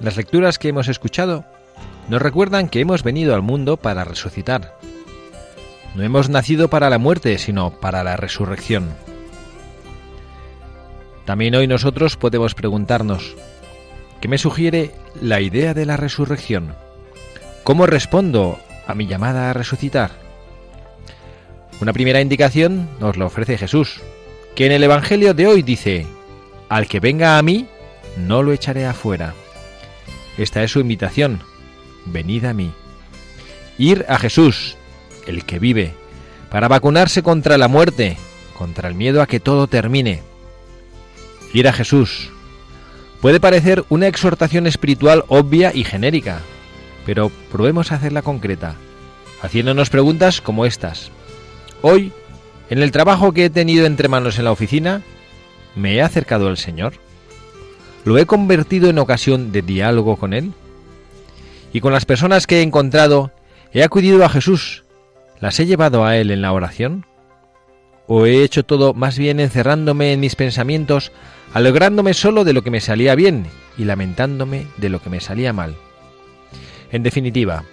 Las lecturas que hemos escuchado nos recuerdan que hemos venido al mundo para resucitar. No hemos nacido para la muerte, sino para la resurrección. También hoy nosotros podemos preguntarnos, ¿qué me sugiere la idea de la resurrección? ¿Cómo respondo a mi llamada a resucitar? Una primera indicación nos la ofrece Jesús, que en el Evangelio de hoy dice, Al que venga a mí, no lo echaré afuera. Esta es su invitación. Venid a mí. Ir a Jesús, el que vive, para vacunarse contra la muerte, contra el miedo a que todo termine. Ir a Jesús. Puede parecer una exhortación espiritual obvia y genérica, pero probemos hacerla concreta, haciéndonos preguntas como estas. Hoy, en el trabajo que he tenido entre manos en la oficina, ¿me he acercado al Señor? ¿Lo he convertido en ocasión de diálogo con Él? Y con las personas que he encontrado, ¿he acudido a Jesús? ¿Las he llevado a Él en la oración? ¿O he hecho todo más bien encerrándome en mis pensamientos, alegrándome solo de lo que me salía bien y lamentándome de lo que me salía mal? En definitiva,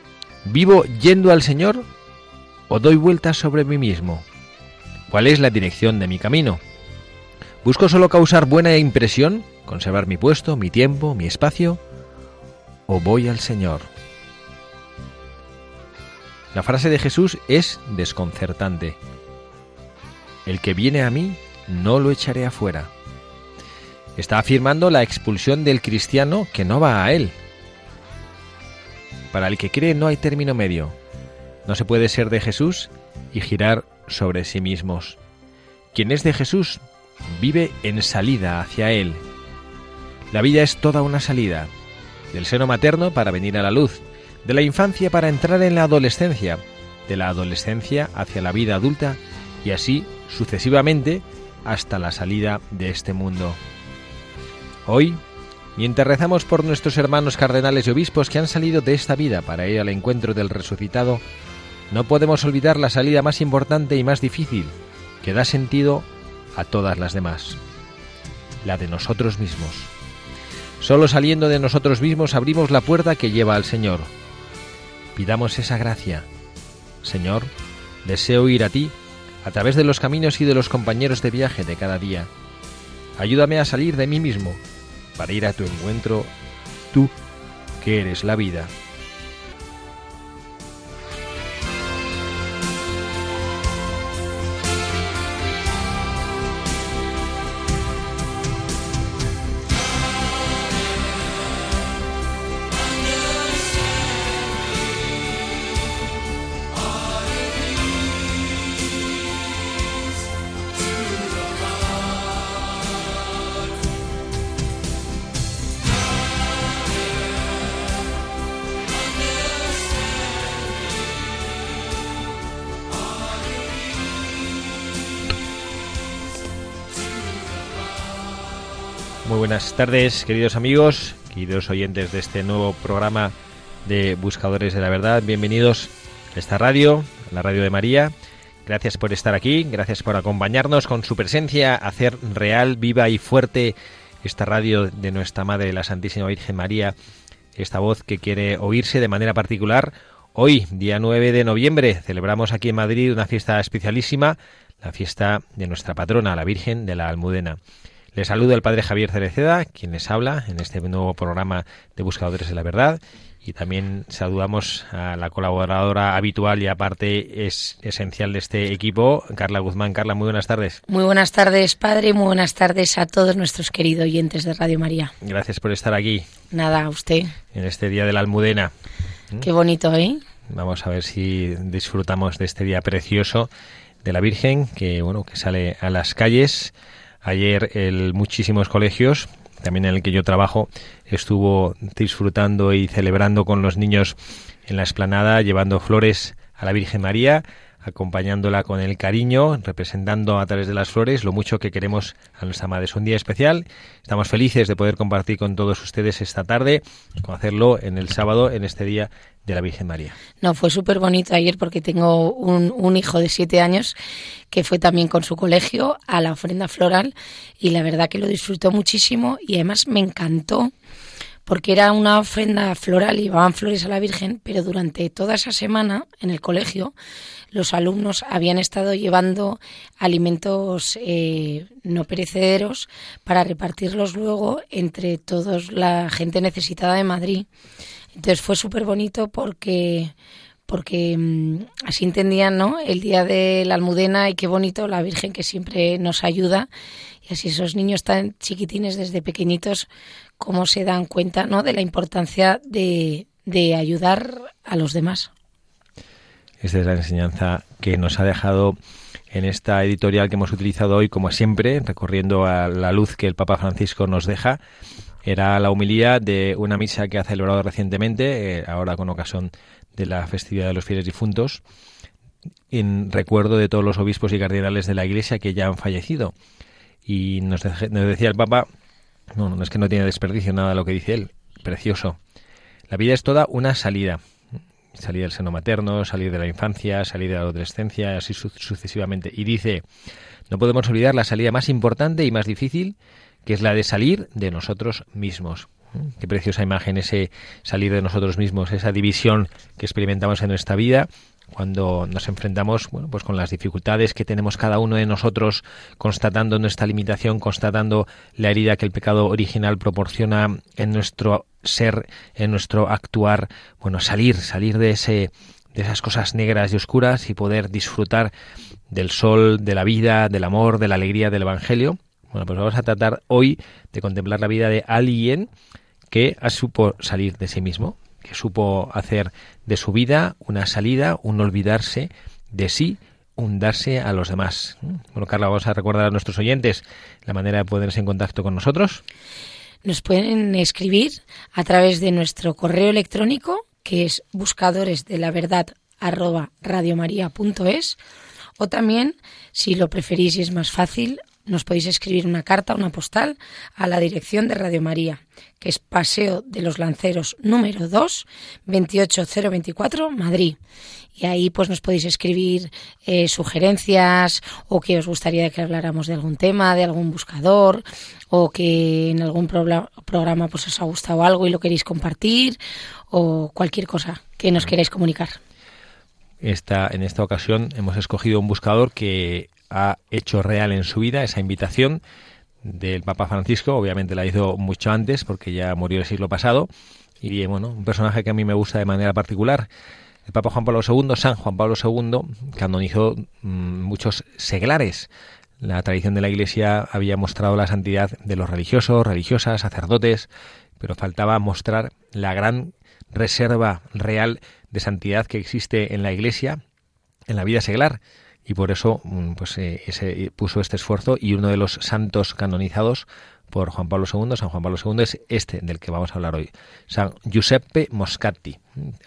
¿vivo yendo al Señor o doy vueltas sobre mí mismo? ¿Cuál es la dirección de mi camino? ¿Busco solo causar buena impresión, conservar mi puesto, mi tiempo, mi espacio? ¿O voy al Señor? La frase de Jesús es desconcertante. El que viene a mí, no lo echaré afuera. Está afirmando la expulsión del cristiano que no va a él. Para el que cree no hay término medio. No se puede ser de Jesús y girar sobre sí mismos. Quien es de Jesús vive en salida hacia Él. La vida es toda una salida, del seno materno para venir a la luz, de la infancia para entrar en la adolescencia, de la adolescencia hacia la vida adulta y así sucesivamente hasta la salida de este mundo. Hoy, mientras rezamos por nuestros hermanos cardenales y obispos que han salido de esta vida para ir al encuentro del resucitado, no podemos olvidar la salida más importante y más difícil, que da sentido a todas las demás, la de nosotros mismos. Solo saliendo de nosotros mismos abrimos la puerta que lleva al Señor. Pidamos esa gracia. Señor, deseo ir a ti a través de los caminos y de los compañeros de viaje de cada día. Ayúdame a salir de mí mismo para ir a tu encuentro, tú que eres la vida. Tardes, queridos amigos, queridos oyentes de este nuevo programa de Buscadores de la Verdad. Bienvenidos a esta radio, la radio de María. Gracias por estar aquí, gracias por acompañarnos con su presencia, hacer real, viva y fuerte esta radio de nuestra Madre, la Santísima Virgen María, esta voz que quiere oírse de manera particular Hoy, día 9 de noviembre, celebramos aquí en Madrid una fiesta especialísima, la fiesta de nuestra patrona, la Virgen de la Almudena. Les saludo el Padre Javier Cereceda, quien les habla en este nuevo programa de Buscadores de la Verdad. Y también saludamos a la colaboradora habitual y aparte es esencial de este equipo, Carla Guzmán. Carla, muy buenas tardes. Muy buenas tardes, padre, muy buenas tardes a todos nuestros queridos oyentes de Radio María. Gracias por estar aquí. Nada, a usted. En este día de la Almudena. Qué bonito, ¿eh? Vamos a ver si disfrutamos de este día precioso de la Virgen, que bueno, que sale a las calles. Ayer el muchísimos colegios también en el que yo trabajo, estuvo disfrutando y celebrando con los niños en la explanada, llevando flores a la Virgen María, acompañándola con el cariño, representando a través de las flores lo mucho que queremos a nuestra madre. Es un día especial, estamos felices de poder compartir con todos ustedes esta tarde, con hacerlo en el sábado, en este día de la Virgen María. No, fue súper bonito ayer porque tengo un, un, hijo de siete años que fue también con su colegio a la ofrenda floral y la verdad que lo disfrutó muchísimo y además me encantó porque era una ofrenda floral, y llevaban flores a la Virgen, pero durante toda esa semana en el colegio los alumnos habían estado llevando alimentos eh, no perecederos para repartirlos luego entre toda la gente necesitada de Madrid. Entonces fue súper bonito porque porque mm, así entendían ¿no? el día de la almudena y qué bonito la Virgen que siempre nos ayuda y así esos niños tan chiquitines desde pequeñitos cómo se dan cuenta ¿no? de la importancia de, de ayudar a los demás. Esta es la enseñanza que nos ha dejado en esta editorial que hemos utilizado hoy, como siempre, recorriendo a la luz que el Papa Francisco nos deja. Era la humilía de una misa que ha celebrado recientemente, eh, ahora con ocasión de la festividad de los fieles difuntos, en recuerdo de todos los obispos y cardenales de la Iglesia que ya han fallecido. Y nos, nos decía el Papa no, no es que no tiene desperdicio nada lo que dice él. Precioso. La vida es toda una salida. Salir del seno materno, salir de la infancia, salir de la adolescencia, así sucesivamente. Y dice, no podemos olvidar la salida más importante y más difícil, que es la de salir de nosotros mismos. Qué preciosa imagen ese salir de nosotros mismos, esa división que experimentamos en nuestra vida cuando nos enfrentamos bueno, pues con las dificultades que tenemos cada uno de nosotros, constatando nuestra limitación, constatando la herida que el pecado original proporciona en nuestro ser, en nuestro actuar, bueno, salir, salir de ese de esas cosas negras y oscuras y poder disfrutar del sol, de la vida, del amor, de la alegría del evangelio. Bueno, pues vamos a tratar hoy de contemplar la vida de alguien que ha supo salir de sí mismo, que supo hacer de su vida una salida, un olvidarse de sí, un darse a los demás. Bueno, Carla, vamos a recordar a nuestros oyentes la manera de ponerse en contacto con nosotros. Nos pueden escribir a través de nuestro correo electrónico, que es buscadores de la verdad arroba radiomaria.es, o también, si lo preferís y es más fácil, nos podéis escribir una carta, una postal, a la dirección de Radio María, que es Paseo de los Lanceros número 2, 28024, Madrid. Y ahí pues nos podéis escribir eh, sugerencias o que os gustaría que habláramos de algún tema, de algún buscador, o que en algún programa pues os ha gustado algo y lo queréis compartir, o cualquier cosa que nos queráis comunicar. Esta, en esta ocasión hemos escogido un buscador que ha hecho real en su vida esa invitación del Papa Francisco, obviamente la hizo mucho antes porque ya murió el siglo pasado, y bueno, un personaje que a mí me gusta de manera particular. El Papa Juan Pablo II, San Juan Pablo II, canonizó mmm, muchos seglares. La tradición de la Iglesia había mostrado la santidad de los religiosos, religiosas, sacerdotes, pero faltaba mostrar la gran reserva real de santidad que existe en la Iglesia, en la vida seglar y por eso mm, pues eh, ese, puso este esfuerzo y uno de los santos canonizados por Juan Pablo II, San Juan Pablo II, es este del que vamos a hablar hoy, San Giuseppe Moscati.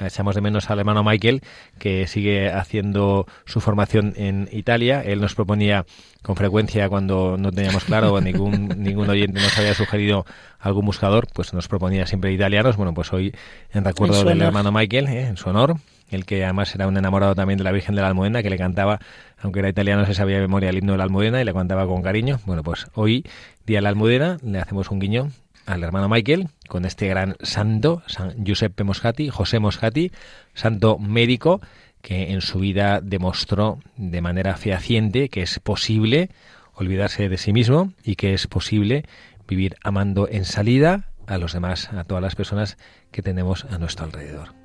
Echamos de menos al hermano Michael, que sigue haciendo su formación en Italia. Él nos proponía con frecuencia, cuando no teníamos claro, o ningún, ningún oyente nos había sugerido algún buscador, pues nos proponía siempre italianos. Bueno, pues hoy, en recuerdo en del hermano Michael, ¿eh? en su honor, el que además era un enamorado también de la Virgen de la Almudena, que le cantaba, aunque era italiano, se sabía de memoria el himno de la Almudena y le cantaba con cariño. Bueno, pues hoy, día de la Almudena, le hacemos un guiño al hermano Michael con este gran santo, San Giuseppe Moscati, José Moscati, santo médico que en su vida demostró de manera fehaciente que es posible olvidarse de sí mismo y que es posible vivir amando en salida a los demás, a todas las personas que tenemos a nuestro alrededor.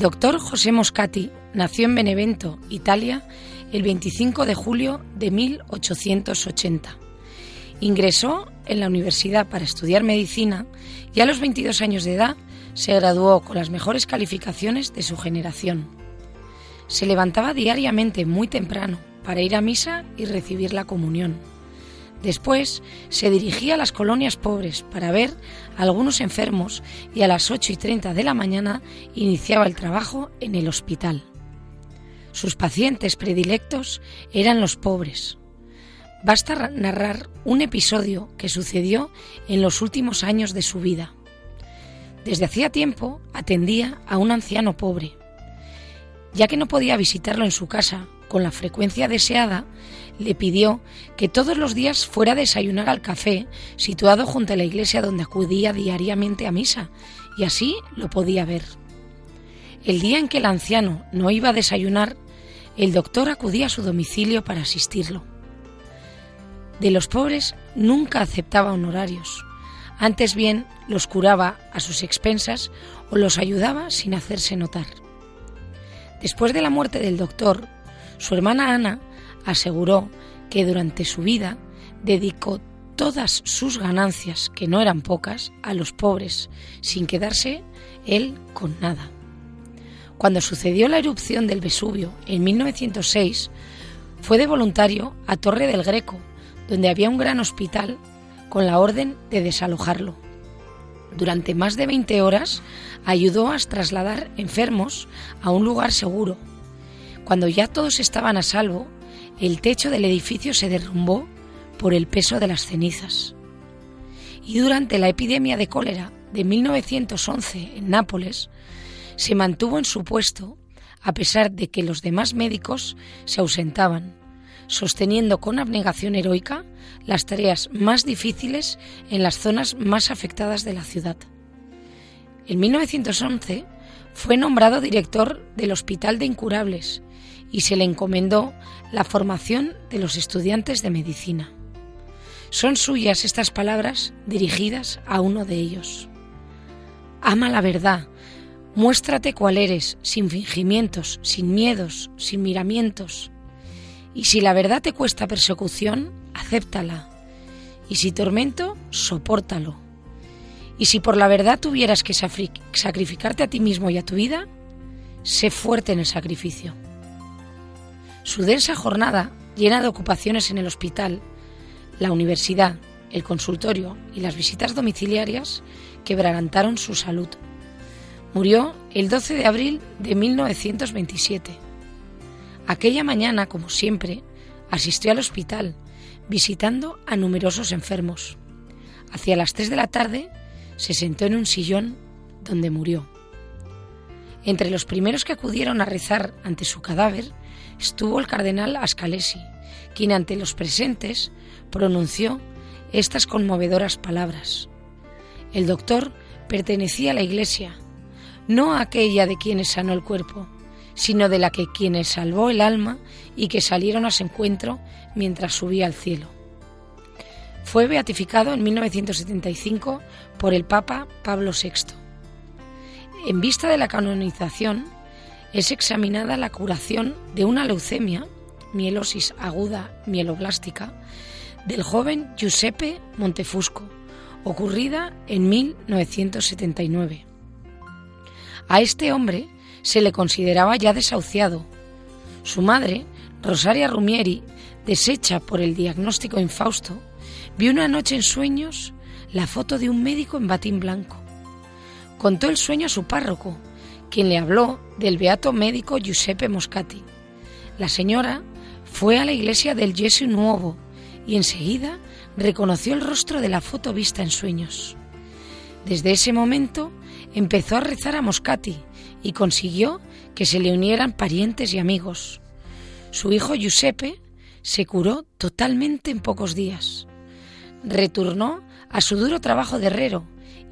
El doctor José Moscati nació en Benevento, Italia, el 25 de julio de 1880. Ingresó en la universidad para estudiar medicina y a los 22 años de edad se graduó con las mejores calificaciones de su generación. Se levantaba diariamente muy temprano para ir a misa y recibir la comunión. Después se dirigía a las colonias pobres para ver a algunos enfermos y a las 8 y 30 de la mañana iniciaba el trabajo en el hospital. Sus pacientes predilectos eran los pobres. Basta narrar un episodio que sucedió en los últimos años de su vida. Desde hacía tiempo atendía a un anciano pobre. Ya que no podía visitarlo en su casa con la frecuencia deseada, le pidió que todos los días fuera a desayunar al café situado junto a la iglesia donde acudía diariamente a misa, y así lo podía ver. El día en que el anciano no iba a desayunar, el doctor acudía a su domicilio para asistirlo. De los pobres nunca aceptaba honorarios, antes bien los curaba a sus expensas o los ayudaba sin hacerse notar. Después de la muerte del doctor, su hermana Ana aseguró que durante su vida dedicó todas sus ganancias, que no eran pocas, a los pobres, sin quedarse él con nada. Cuando sucedió la erupción del Vesubio en 1906, fue de voluntario a Torre del Greco, donde había un gran hospital, con la orden de desalojarlo. Durante más de 20 horas ayudó a trasladar enfermos a un lugar seguro. Cuando ya todos estaban a salvo, el techo del edificio se derrumbó por el peso de las cenizas. Y durante la epidemia de cólera de 1911 en Nápoles, se mantuvo en su puesto a pesar de que los demás médicos se ausentaban, sosteniendo con abnegación heroica las tareas más difíciles en las zonas más afectadas de la ciudad. En 1911 fue nombrado director del Hospital de Incurables y se le encomendó la formación de los estudiantes de medicina. Son suyas estas palabras dirigidas a uno de ellos. Ama la verdad, muéstrate cuál eres, sin fingimientos, sin miedos, sin miramientos. Y si la verdad te cuesta persecución, acéptala. Y si tormento, sopórtalo. Y si por la verdad tuvieras que sacrificarte a ti mismo y a tu vida, sé fuerte en el sacrificio. Su densa jornada, llena de ocupaciones en el hospital, la universidad, el consultorio y las visitas domiciliarias, quebrantaron su salud. Murió el 12 de abril de 1927. Aquella mañana, como siempre, asistió al hospital, visitando a numerosos enfermos. Hacia las 3 de la tarde se sentó en un sillón donde murió. Entre los primeros que acudieron a rezar ante su cadáver estuvo el cardenal Ascalesi, quien ante los presentes pronunció estas conmovedoras palabras. El doctor pertenecía a la Iglesia, no a aquella de quienes sanó el cuerpo, sino de la que quienes salvó el alma y que salieron a su encuentro mientras subía al cielo. Fue beatificado en 1975 por el Papa Pablo VI. En vista de la canonización, es examinada la curación de una leucemia, mielosis aguda mieloblástica, del joven Giuseppe Montefusco, ocurrida en 1979. A este hombre se le consideraba ya desahuciado. Su madre, Rosaria Rumieri, deshecha por el diagnóstico infausto, vio una noche en sueños la foto de un médico en batín blanco. contó el sueño a su párroco, quien le habló del beato médico Giuseppe Moscati. La señora fue a la iglesia del Gesù Nuovo y enseguida reconoció el rostro de la foto vista en sueños. Desde ese momento empezó a rezar a Moscati y consiguió que se le unieran parientes y amigos. Su hijo Giuseppe se curó totalmente en pocos días. Retornó a su duro trabajo de herrero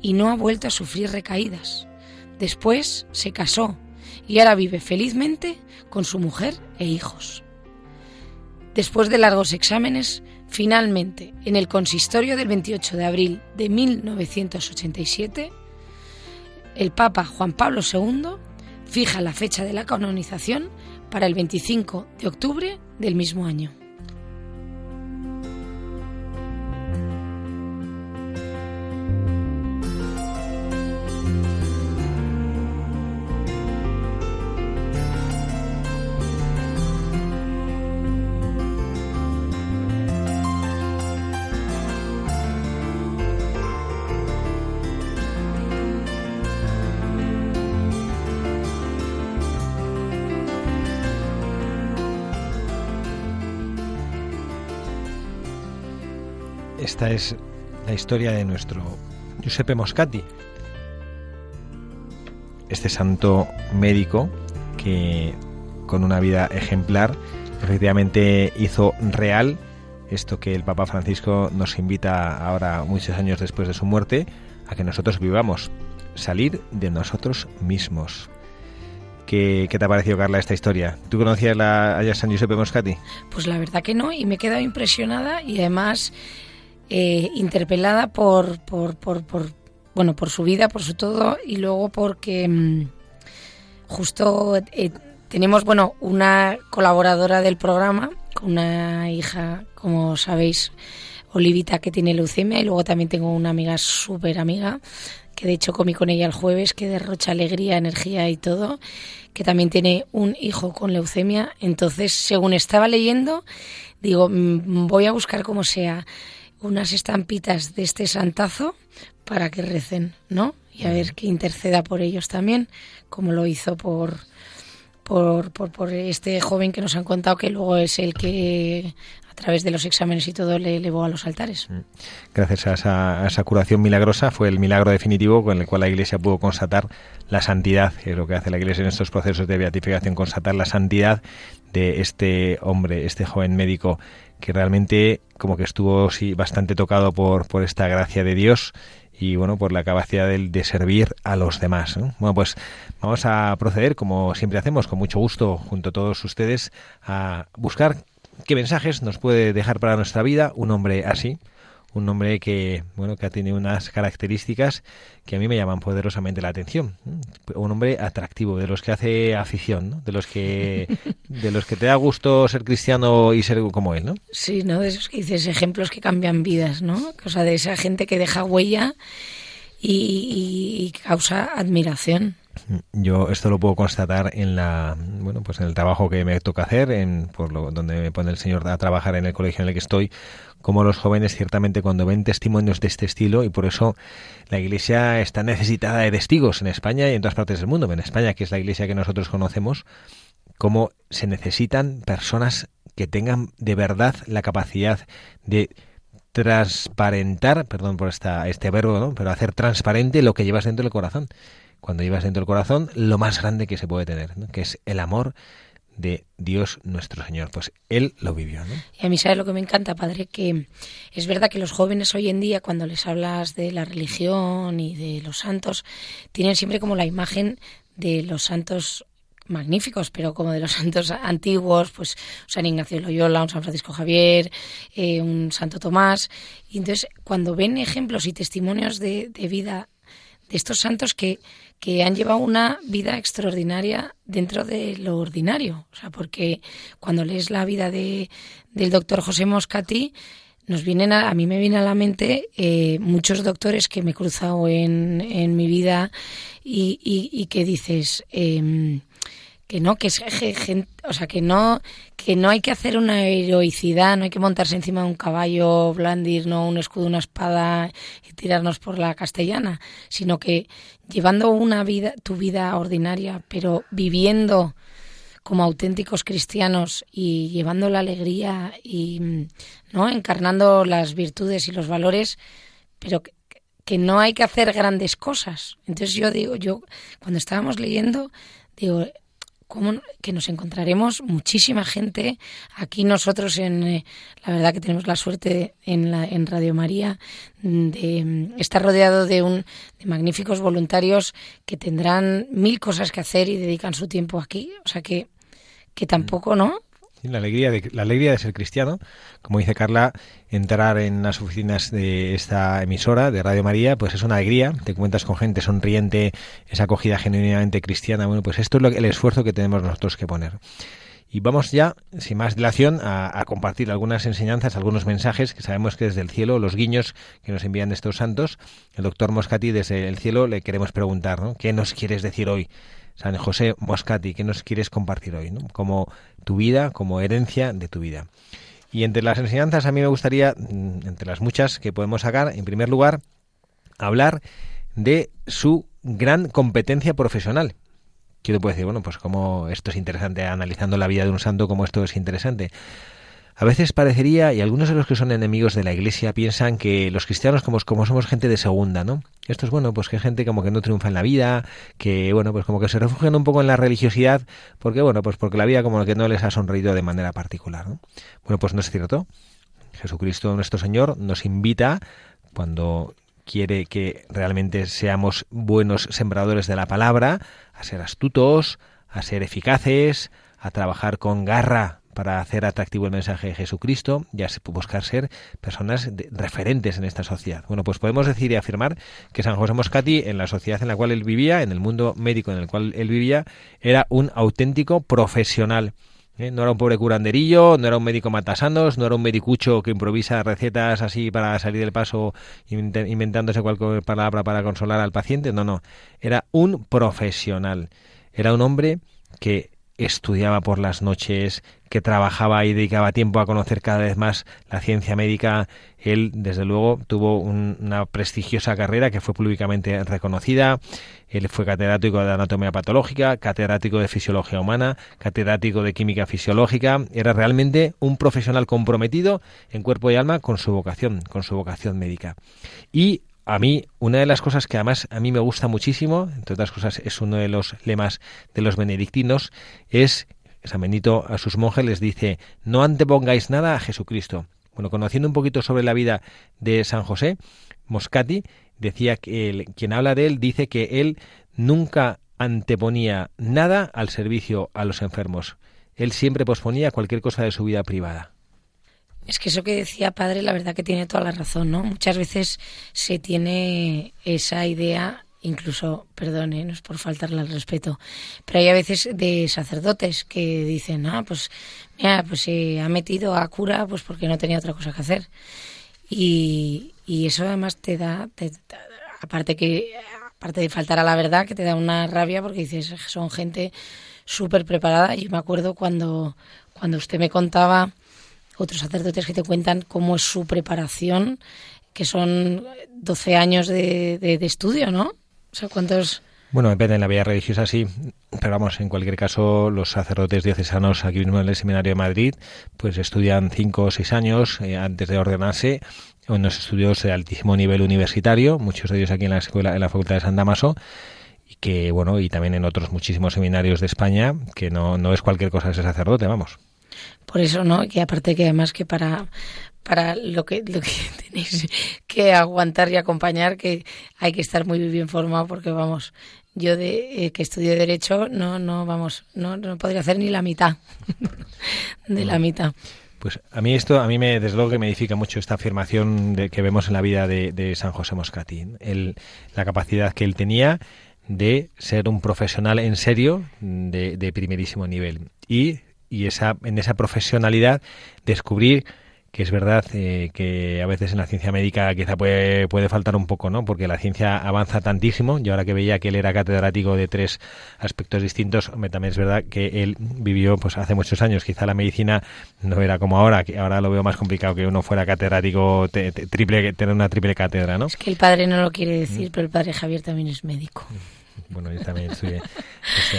y no ha vuelto a sufrir recaídas. Después se casó y ahora vive felizmente con su mujer e hijos. Después de largos exámenes, finalmente, en el consistorio del 28 de abril de 1987, el Papa Juan Pablo II fija la fecha de la canonización para el 25 de octubre del mismo año. Esta es la historia de nuestro Giuseppe Moscati, este santo médico que con una vida ejemplar efectivamente hizo real esto que el Papa Francisco nos invita ahora, muchos años después de su muerte, a que nosotros vivamos, salir de nosotros mismos. ¿Qué, te ha parecido, Carla, esta historia? ¿Tú conocías la, a San Giuseppe Moscati? Pues la verdad que no, y me he quedado impresionada y además eh, interpelada por, por, bueno, por su vida, por su todo, y luego porque mm, justo eh, tenemos, bueno, una colaboradora del programa, con una hija, como sabéis, Olivita, que tiene leucemia, y luego también tengo una amiga súper amiga, que de hecho comí con ella el jueves, que derrocha alegría, energía y todo, que también tiene un hijo con leucemia. Entonces, según estaba leyendo, digo, mm, voy a buscar como sea unas estampitas de este santazo para que recen, ¿no? Y a ver que interceda por ellos también, como lo hizo por, por, por, por este joven que nos han contado que luego es el que a través de los exámenes y todo le elevó a los altares. Gracias a esa, a esa, curación milagrosa fue el milagro definitivo con el cual la Iglesia pudo constatar la santidad, que es lo que hace la Iglesia en estos procesos de beatificación, constatar la santidad de este hombre, este joven médico que realmente como que estuvo bastante tocado por, por esta gracia de Dios y bueno, por la capacidad de, servir a los demás. ¿no? Bueno, pues vamos a proceder, como siempre hacemos, con mucho gusto, junto a todos ustedes, a buscar qué mensajes nos puede dejar para nuestra vida un hombre así, un hombre que bueno que tiene unas características que a mí me llaman poderosamente la atención un hombre atractivo de los que hace afición ¿no? de los que de los que te da gusto ser cristiano y ser como él no sí no de esos que dices ejemplos que cambian vidas no o sea de esa gente que deja huella y, y causa admiración yo esto lo puedo constatar en la bueno pues en el trabajo que me toca hacer en por lo donde me pone el señor a trabajar en el colegio en el que estoy como los jóvenes ciertamente cuando ven testimonios de este estilo y por eso la iglesia está necesitada de testigos en España y en todas partes del mundo en España que es la iglesia que nosotros conocemos cómo se necesitan personas que tengan de verdad la capacidad de transparentar, perdón por esta, este verbo, ¿no? pero hacer transparente lo que llevas dentro del corazón cuando llevas dentro del corazón lo más grande que se puede tener, que es el amor de Dios nuestro Señor. Pues Él lo vivió. ¿no? Y a mí sabe lo que me encanta, Padre, que es verdad que los jóvenes hoy en día, cuando les hablas de la religión y de los santos, tienen siempre como la imagen de los santos magníficos, pero como de los santos antiguos, pues San Ignacio Loyola, un San Francisco Javier, eh, un Santo Tomás. Y entonces, cuando ven ejemplos y testimonios de vida de estos santos que, que han llevado una vida extraordinaria dentro de lo ordinario. O sea, porque cuando lees la vida de, del doctor José Moscati, nos vienen a, a mí me viene a la mente eh, muchos doctores que me he cruzado en, en mi vida y, y, y que dices, eh, que no, que es o sea, que no, que no hay que hacer una heroicidad, no hay que montarse encima de un caballo, blandir, no un escudo, una espada tirarnos por la castellana, sino que llevando una vida, tu vida ordinaria, pero viviendo como auténticos cristianos y llevando la alegría y no encarnando las virtudes y los valores, pero que, no hay que hacer grandes cosas. Entonces yo digo, yo cuando estábamos leyendo, digo, que nos encontraremos muchísima gente aquí nosotros en eh, la verdad que tenemos la suerte en la en Radio María de mm, estar rodeado de un de magníficos voluntarios que tendrán mil cosas que hacer y dedican su tiempo aquí. O sea que que tampoco no la alegría, de, la alegría de ser cristiano, como dice Carla, entrar en las oficinas de esta emisora de Radio María, pues es una alegría, te cuentas con gente sonriente, esa acogida genuinamente cristiana, bueno, pues esto es lo, el esfuerzo que tenemos nosotros que poner. Y vamos ya, sin más dilación, a, compartir algunas enseñanzas, algunos mensajes que sabemos que desde el cielo, los guiños que nos envían estos santos, el doctor Moscati desde el cielo le queremos preguntar, ¿no? ¿Qué nos quieres decir hoy? San José Moscati, ¿qué nos quieres compartir hoy? ¿no? Como tu vida, como herencia de tu vida. Y entre las enseñanzas a mí me gustaría, mm, entre las muchas que podemos sacar, en primer lugar, hablar de su gran competencia profesional. Quiero decir, bueno, pues como esto es interesante, analizando la vida de un santo, como esto es interesante. A veces parecería, y algunos de los que son enemigos de la Iglesia piensan que los cristianos como, como somos gente de segunda, ¿no? Esto es bueno, pues que gente como que no triunfa en la vida, que bueno, pues como que se refugian un poco en la religiosidad, porque bueno, pues porque la vida como que no les ha sonreído de manera particular, ¿no? Bueno, pues no es cierto. Jesucristo nuestro Señor nos invita cuando quiere que realmente seamos buenos sembradores de la palabra, a ser astutos, a ser eficaces, a trabajar con garra para hacer atractivo el mensaje de Jesucristo y a buscar ser personas referentes en esta sociedad. Bueno, pues podemos decir y afirmar que San José Moscati, en la sociedad en la cual él vivía, en el mundo médico en el cual él vivía, era un auténtico profesional. ¿Eh? No era un pobre curanderillo, no era un médico matasanos, no era un medicucho que improvisa recetas así para salir del paso inventándose cualquier palabra para consolar al paciente. No, no. Era un profesional. Era un hombre que estudiaba por las noches, que trabajaba y dedicaba tiempo a conocer cada vez más la ciencia médica. Él, desde luego, tuvo una prestigiosa carrera que fue públicamente reconocida. Él fue catedrático de anatomía patológica, catedrático de fisiología humana, catedrático de química fisiológica. Era realmente un profesional comprometido en cuerpo y alma con su vocación, con su vocación médica. Y a mí, una de las cosas que además a mí me gusta muchísimo, entre otras cosas es uno de los lemas de los benedictinos, es San Benito a sus monjes les dice, no antepongáis nada a Jesucristo. Bueno, conociendo un poquito sobre la vida de San José, Moscati decía que quien habla de él dice que él nunca anteponía nada al servicio a los enfermos. Él siempre posponía cualquier cosa de su vida privada. Es que eso que decía padre, la verdad que tiene toda la razón, ¿no? Muchas veces se tiene esa idea, incluso, es por faltarle al respeto, pero hay a veces de sacerdotes que dicen, ah, pues, mira, pues se ha metido a cura pues porque no tenía otra cosa que hacer. Y, eso además te da, aparte que, aparte de faltar a la verdad, que te da una rabia porque dices, son gente súper preparada. Yo me acuerdo cuando, cuando usted me contaba otros sacerdotes que te cuentan cómo es su preparación, que son 12 años de, de, estudio, ¿no? O sea, ¿cuántos...? Bueno, depende en la vida religiosa, sí, pero vamos, en cualquier caso, los sacerdotes diocesanos aquí mismo en el Seminario de Madrid, pues estudian cinco o seis años eh, antes de ordenarse en unos estudios de altísimo nivel universitario, muchos de ellos aquí en la escuela, en la Facultad de San Damaso, y que, bueno, y también en otros muchísimos seminarios de España, que no, no es cualquier cosa ese sacerdote, vamos. Por eso, ¿no? Que aparte que además que para para lo que lo que tenéis que aguantar y acompañar que hay que estar muy bien formado porque vamos yo de eh, que estudio derecho no no vamos no, no podría hacer ni la mitad de la mitad. Pues a mí esto, a mí me, desde luego que me edifica mucho esta afirmación de, que vemos en la vida de, de San José Moscati, el, la capacidad que él tenía de ser un profesional en serio de, de primerísimo nivel. Y y esa, en esa profesionalidad descubrir que es verdad eh, que a veces en la ciencia médica quizá puede, puede faltar un poco, ¿no? Porque la ciencia avanza tantísimo y ahora que veía que él era catedrático de tres aspectos distintos, también es verdad que él vivió pues hace muchos años, quizá la medicina no era como ahora, que ahora lo veo más complicado que uno fuera catedrático triple tener una triple cátedra, ¿no? Es que el padre no lo quiere decir, mm. pero el padre Javier también es médico. Bueno, yo también estoy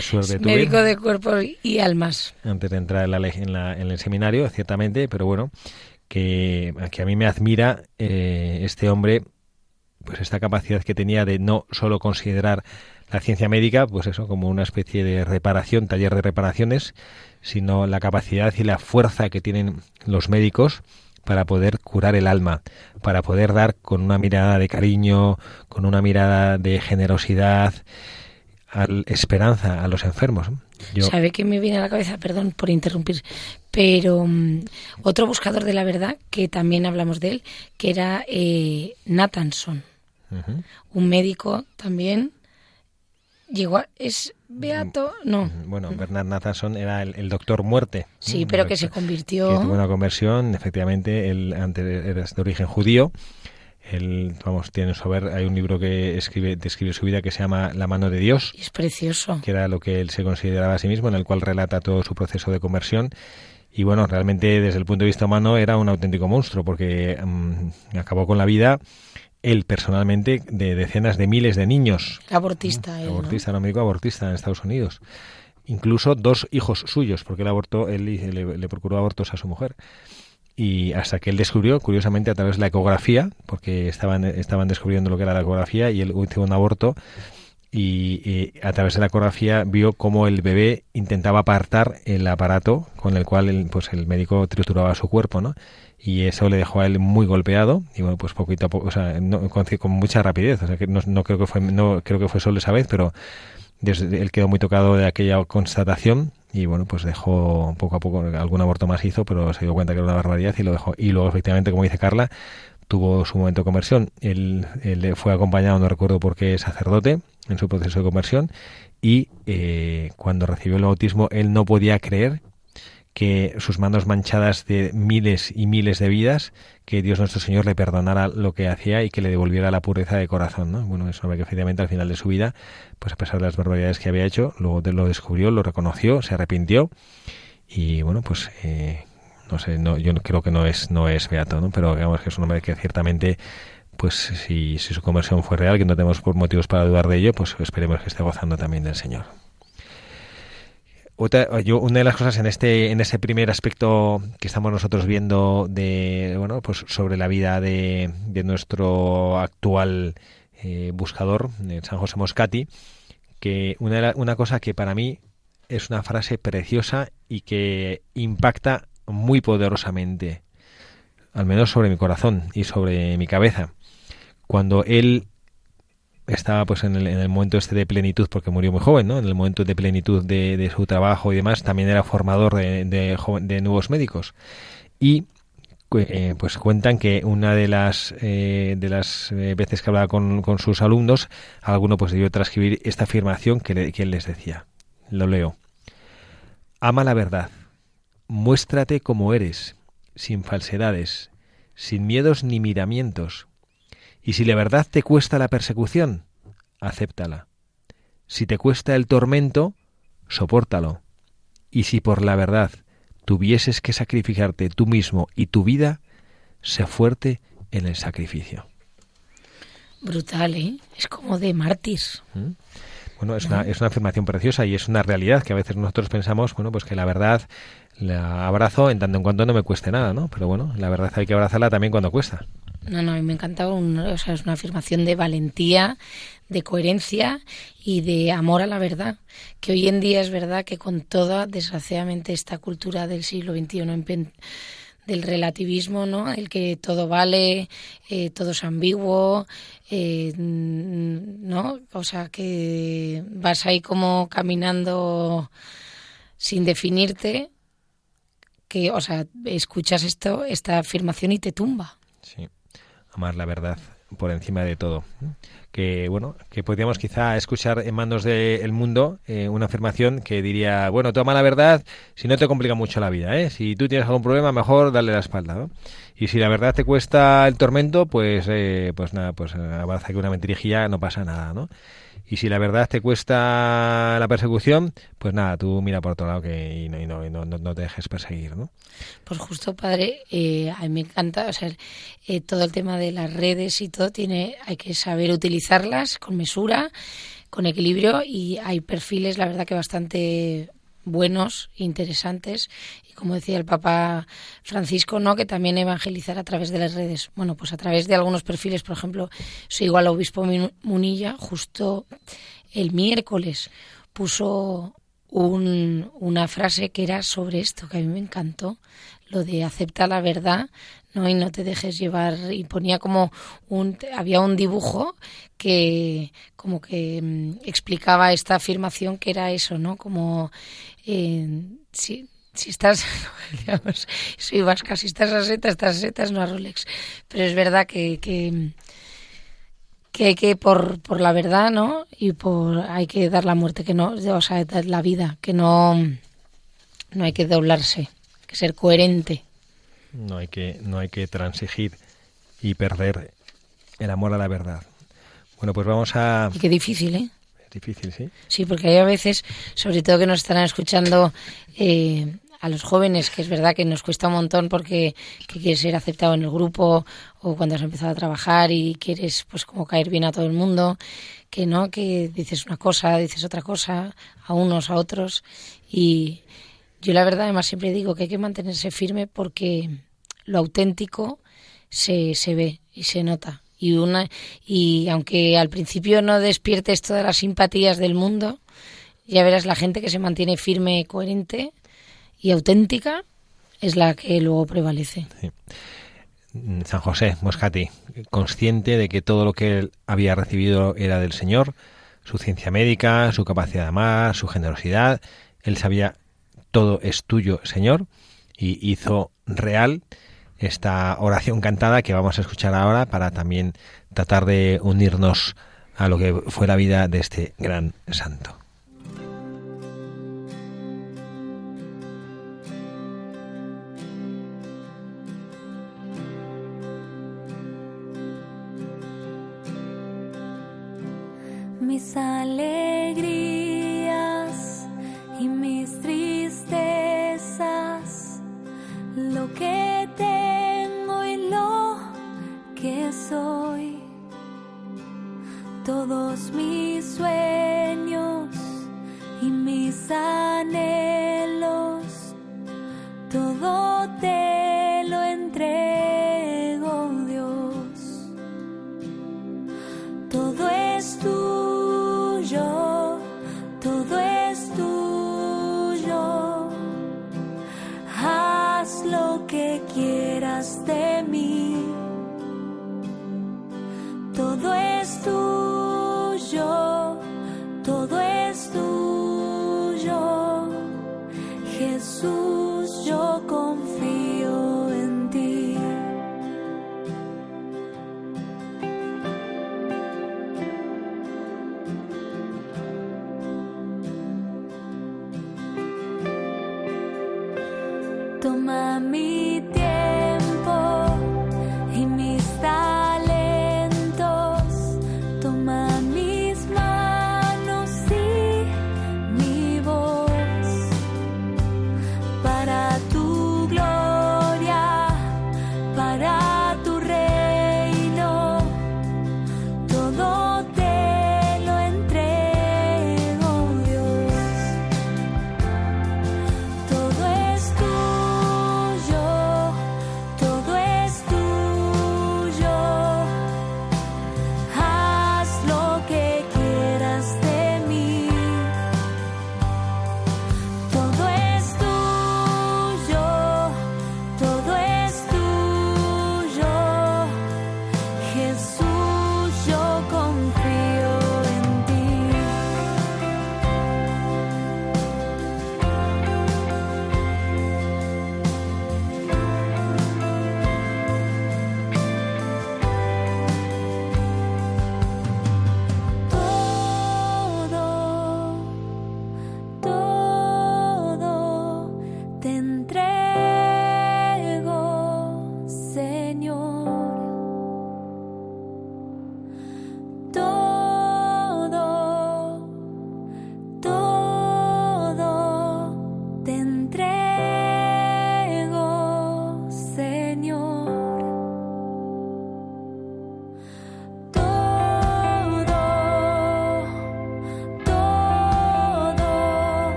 suerte Médico de cuerpo y almas. Antes de entrar en, la, en, la, en el seminario, ciertamente, pero bueno, que, que a mí me admira eh, este hombre, pues esta capacidad que tenía de no solo considerar la ciencia médica, pues eso, como una especie de reparación, taller de reparaciones, sino la capacidad y la fuerza que tienen los médicos para poder curar el alma, para poder dar con una mirada de cariño, con una mirada de generosidad, esperanza a los enfermos. ¿Sabe qué me viene a la cabeza? Perdón por interrumpir. Pero mm, otro buscador de la verdad, que también hablamos de él, que era eh, Nathanson. Un médico también. Llegó ¿Es beato? No. Bueno, Bernard Nathanson era el, doctor muerte. Sí, pero que se convirtió... tuvo una conversión, efectivamente, él antes era de origen judío él, vamos, tiene saber, hay un libro que escribe, describe su vida que se llama La mano de Dios. Es precioso. Que era lo que él se consideraba a sí mismo, en el cual relata todo su proceso de conversión. Y bueno, realmente desde el punto de vista humano era un auténtico monstruo, porque mm, acabó con la vida él personalmente de decenas de miles de niños. Abortista, él, Abortista, ¿no? médico abortista en Estados Unidos. Incluso dos hijos suyos, porque él abortó, él le procuró abortos a su mujer y hasta que él descubrió, curiosamente a través de la ecografía, porque estaban, estaban descubriendo lo que era la ecografía y él hizo un aborto y, a través de la ecografía vio cómo el bebé intentaba apartar el aparato con el cual el, pues el médico trituraba su cuerpo, ¿no? Y eso le dejó a él muy golpeado y bueno, pues poquito a poco, o sea, con, mucha rapidez, o sea, que no, no, creo que fue no creo que fue solo esa vez, pero desde, él quedó muy tocado de aquella constatación y bueno, pues dejó poco a poco, algún aborto más hizo, pero se dio cuenta que era una barbaridad y lo dejó. Y luego, efectivamente, como dice Carla, tuvo su momento de conversión. Él, él fue acompañado, no recuerdo por qué, sacerdote en su proceso de conversión y eh, cuando recibió el bautismo él no podía creer que sus manos manchadas de miles y miles de vidas, que Dios nuestro Señor le perdonara lo que hacía y que le devolviera la pureza de corazón, ¿no? Bueno, es que efectivamente al final de su vida, pues a pesar de las barbaridades que había hecho, luego lo descubrió, lo reconoció, se arrepintió y bueno, pues eh, no sé, no, yo creo que no es no es beato, ¿no? Pero digamos que es un hombre que ciertamente pues si, si su conversión fue real, que no tenemos motivos para dudar de ello, pues esperemos que esté gozando también del Señor yo, una de las cosas en este, en ese primer aspecto que estamos nosotros viendo de, bueno, pues sobre la vida de, de nuestro actual eh, buscador, San José Moscati, que una, una cosa que para mí es una frase preciosa y que impacta muy poderosamente, al menos sobre mi corazón y sobre mi cabeza. Cuando él estaba pues en el, en el, momento este de plenitud porque murió muy joven, ¿no? En el momento de plenitud de, su trabajo y demás, también era formador de, de, nuevos médicos. Y eh, pues cuentan que una de las eh, de las eh, veces que hablaba con, sus alumnos, alguno pues debió transcribir esta afirmación que, que él les decía. Lo leo. Ama la verdad. Muéstrate como eres, sin falsedades, sin miedos ni miramientos y si la verdad te cuesta la persecución, acéptala. Si te cuesta el tormento, sopórtalo. Y si por la verdad tuvieses que sacrificarte tú mismo y tu vida, sé fuerte en el sacrificio. Brutal, ¿eh? Es como de mártir. ¿Mm? Bueno, es una, es una afirmación preciosa y es una realidad que a veces nosotros pensamos, bueno, pues que la verdad la abrazo en tanto en cuanto no me cueste nada, ¿no? Pero bueno, la verdad hay que abrazarla también cuando cuesta. No, no, me encantaba, o sea, es una afirmación de valentía, de coherencia y de amor a la verdad, que hoy en día es verdad que con toda, desgraciadamente, esta cultura del siglo XXI del relativismo, ¿no? El que todo vale, eh, todo es ambiguo, eh, ¿no? O sea, que vas ahí como caminando sin definirte, que, o sea, escuchas esto, esta afirmación y te tumba. Sí amar la verdad. Por encima de todo. Que bueno, que podríamos quizá escuchar en manos del mundo eh, una afirmación que diría, bueno, toma la verdad si no te complica mucho la vida, ¿eh? Si tú tienes algún problema, mejor darle la espalda, ¿no? Y si la verdad te cuesta el tormento, pues, eh, pues nada, pues avanza que una mentirijilla no pasa nada, ¿no? Y si la verdad te cuesta la persecución, pues nada, tú mira por otro lado que, y, no, y no, no, no, te dejes perseguir, ¿no? Pues justo, padre, eh, a mí me encanta, o sea, eh, todo el tema de las redes y todo, tiene, hay que saber utilizarlas con mesura, con equilibrio y hay perfiles, la verdad que bastante buenos, interesantes como decía el Papa Francisco, ¿no? que también evangelizar a través de las redes. Bueno, pues a través de algunos perfiles, por ejemplo, soy igual obispo Munilla, justo el miércoles puso un, una frase que era sobre esto, que a mí me encantó, lo de acepta la verdad, ¿no? Y no te dejes llevar. Y ponía como un, había un dibujo que como que mm, explicaba esta afirmación que era eso, ¿no? Como eh, si, si estás, digamos, soy vasca, si estás a seta, estás a setas, no a Rolex. Pero es verdad que, que, que hay que, por, por la verdad, ¿no? Y por, hay que dar la muerte, que no, o sea, dar la vida, que no, no hay que doblarse, hay que ser coherente. No hay que, no hay que transigir y perder el amor a la verdad. Bueno, pues vamos a... Y qué difícil, ¿eh? Es difícil, sí. Sí, porque hay a veces, sobre todo que nos estarán escuchando eh, a los jóvenes, que es verdad que nos cuesta un montón porque que quieres ser aceptado en el grupo o cuando has empezado a trabajar y quieres pues como caer bien a todo el mundo, que no, que dices una cosa, dices otra cosa, a unos, a otros. Y yo la verdad además siempre digo que hay que mantenerse firme porque lo auténtico se, se ve y se nota. Y, una, y aunque al principio no despiertes todas las simpatías del mundo, ya verás la gente que se mantiene firme, coherente, y auténtica es la que luego prevalece. San José Moscati, consciente de que todo lo que él había recibido era del Señor, su ciencia médica, su capacidad de amar, su generosidad, él sabía todo es tuyo, Señor, y hizo real esta oración cantada que vamos a escuchar ahora para también tratar de unirnos a lo que fue la vida de este gran santo.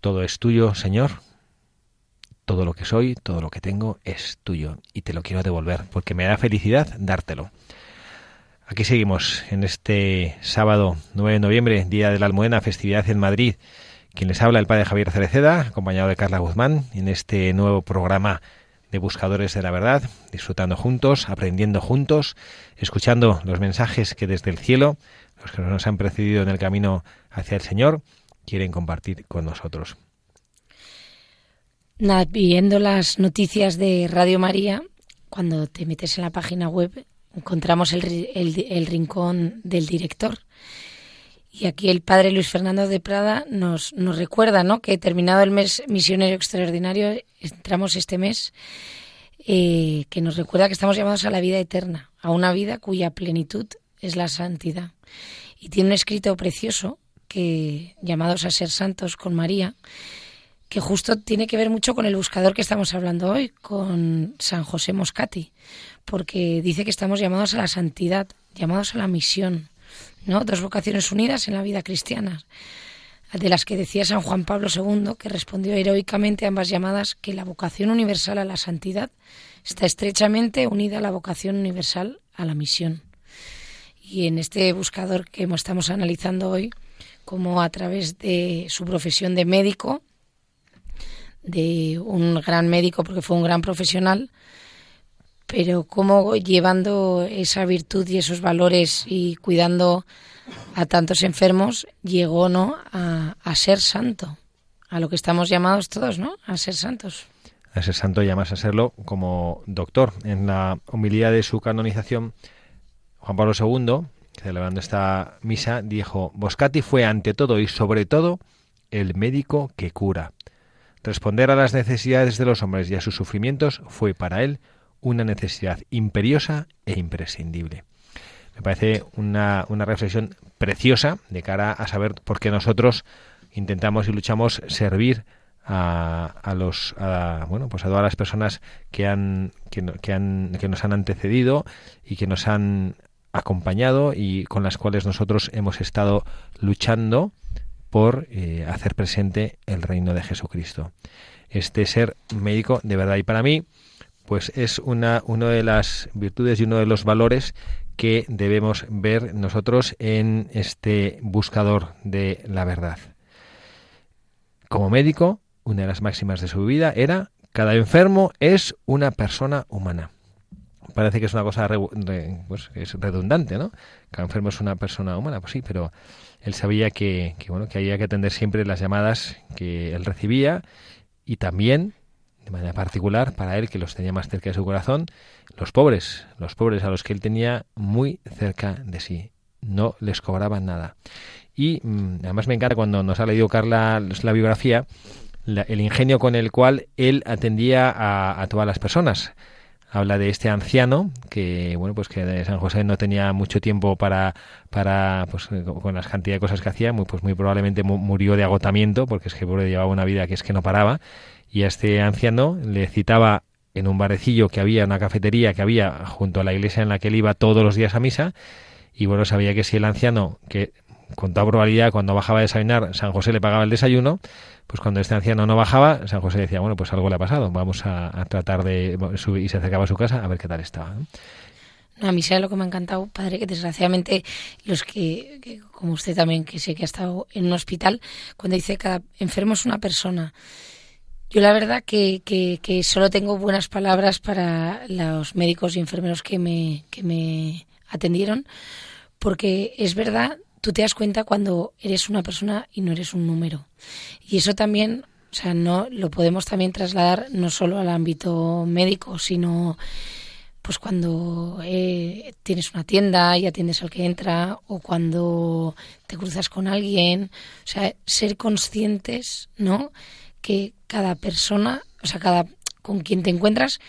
Todo es tuyo, Señor. Todo lo que soy, todo lo que tengo es tuyo y te lo quiero devolver porque me da felicidad dártelo. Aquí seguimos en este sábado 9 de noviembre, Día de la Almudena, festividad en Madrid. Quien les habla, el padre Javier Cereceda, acompañado de Carla Guzmán, en este nuevo programa de Buscadores de la Verdad, disfrutando juntos, aprendiendo juntos, escuchando los mensajes que desde el cielo, los que nos han precedido en el camino hacia el Señor, quieren compartir con nosotros. Nada, viendo las noticias de Radio María, cuando te metes en la página web, encontramos el, el rincón del director. Y aquí el padre Luis Fernando de Prada nos, nos recuerda ¿no? que terminado el mes misionero extraordinario, entramos este mes, eh, que nos recuerda que estamos llamados a la vida eterna, a una vida cuya plenitud es la santidad. Y tiene un escrito precioso que llamados a ser santos con María, que justo tiene que ver mucho con el buscador que estamos hablando hoy, con San José Moscati, porque dice que estamos llamados a la santidad, llamados a la misión, ¿no? Dos vocaciones unidas en la vida cristiana, de las que decía San Juan Pablo II, que respondió heroicamente a ambas llamadas, que la vocación universal a la santidad está estrechamente unida a la vocación universal a la misión. Y en este buscador que estamos analizando hoy, como a través de su profesión de médico, de un gran médico porque fue un gran profesional, pero cómo llevando esa virtud y esos valores y cuidando a tantos enfermos, llegó ¿no? a, a ser santo, a lo que estamos llamados todos, ¿no? A ser santos. A ser santo y además a serlo como doctor. En la homilía de su canonización, Juan Pablo II, celebrando esta misa, dijo, Boscati fue ante todo y sobre todo el médico que cura. Responder a las necesidades de los hombres y a sus sufrimientos fue para él una necesidad imperiosa e imprescindible. Me parece una, una reflexión preciosa de cara a saber por qué nosotros intentamos y luchamos servir a, a los a, bueno pues a todas las personas que han que, que han que nos han antecedido y que nos han acompañado y con las cuales nosotros hemos estado luchando por eh, hacer presente el reino de Jesucristo. Este ser médico de verdad y para mí pues es una una de las virtudes y uno de los valores que debemos ver nosotros en este buscador de la verdad. Como médico, una de las máximas de su vida era cada enfermo es una persona humana. Parece que es una cosa re- pues, es redundante, ¿no? Cada enfermo es una persona humana, pues sí, pero él sabía que, que, bueno que había que atender siempre las llamadas que él recibía y también de manera particular para él que los tenía más cerca de su corazón los pobres los pobres a los que él tenía muy cerca de sí. No les cobraban nada. Y mm, además me encanta cuando nos ha leído Carla la biografía la- el ingenio con el cual él atendía a, a todas las personas habla de este anciano que bueno pues que San José no tenía mucho tiempo para para pues eh, con las cantidad de cosas que hacía muy pues muy probablemente mu- murió de agotamiento porque es que pobre llevaba una vida que es que no paraba. Y a este anciano le citaba en un barecillo que había una cafetería que había junto a la iglesia en la que él iba todos los días a misa y bueno sabía que si el anciano que con toda probabilidad cuando bajaba a desayunar San José le pagaba el desayuno pues cuando este anciano no bajaba, San José decía, bueno, pues algo le ha pasado, vamos a, a tratar de subir, y se acercaba a su casa a ver qué tal estaba. ¿no? A mí sabe lo que me ha encantado, padre, que desgraciadamente los que, que, como usted también, que sé que ha estado en un hospital, cuando dice cada enfermo es una persona. Yo la verdad que, que, que solo tengo buenas palabras para los médicos y enfermeros que me, que me atendieron, porque es verdad, tú te das cuenta cuando eres una persona y no eres un número. Y eso también, o sea, no lo podemos también trasladar no solo al ámbito médico, sino pues cuando eh, tienes una tienda y atiendes al que entra o cuando te cruzas con alguien, o sea, ser conscientes, ¿no? Que cada persona, o sea, cada con quien te encuentras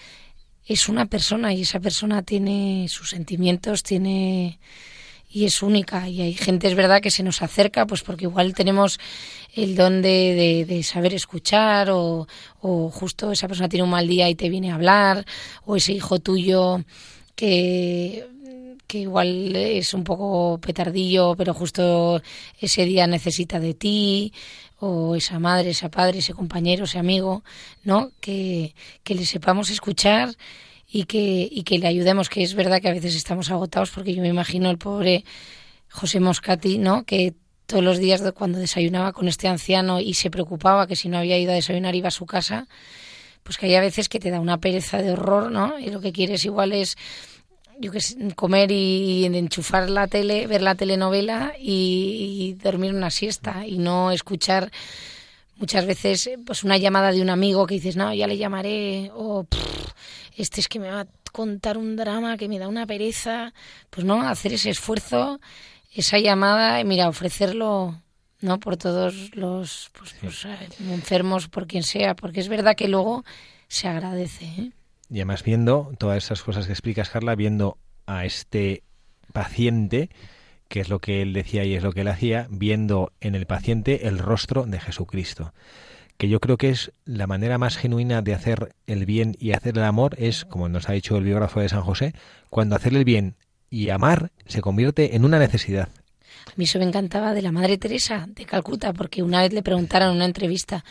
es una persona y esa persona tiene sus sentimientos, tiene y es única y hay gente es verdad que se nos acerca pues porque igual tenemos el don de, de, saber escuchar o, o, justo esa persona tiene un mal día y te viene a hablar o ese hijo tuyo que que igual es un poco petardillo pero justo ese día necesita de ti o esa madre, ese padre, ese compañero, ese amigo, ¿no? Que, que le sepamos escuchar y que, y que le ayudemos, que es verdad que a veces estamos agotados, porque yo me imagino el pobre José Moscati, ¿no? Que todos los días cuando desayunaba con este anciano y se preocupaba que si no había ido a desayunar iba a su casa, pues que hay a veces que te da una pereza de horror, ¿no? Y lo que quieres igual es yo que sé, comer y enchufar la tele, ver la telenovela y, dormir una siesta y no escuchar muchas veces pues una llamada de un amigo que dices, no, ya le llamaré, o este es que me va a contar un drama que me da una pereza, pues no, hacer ese esfuerzo, esa llamada, y mira, ofrecerlo no por todos los pues, pues, eh, enfermos, por quien sea, porque es verdad que luego se agradece. ¿eh? Y además viendo todas esas cosas que explicas, Carla, viendo a este paciente, que es lo que él decía y es lo que él hacía, viendo en el paciente el rostro de Jesucristo que yo creo que es la manera más genuina de hacer el bien y hacer el amor es, como nos ha dicho el biógrafo de San José, cuando hacer el bien y amar se convierte en una necesidad. A mí eso me encantaba de la Madre Teresa de Calcuta, porque una vez le preguntaron en una entrevista,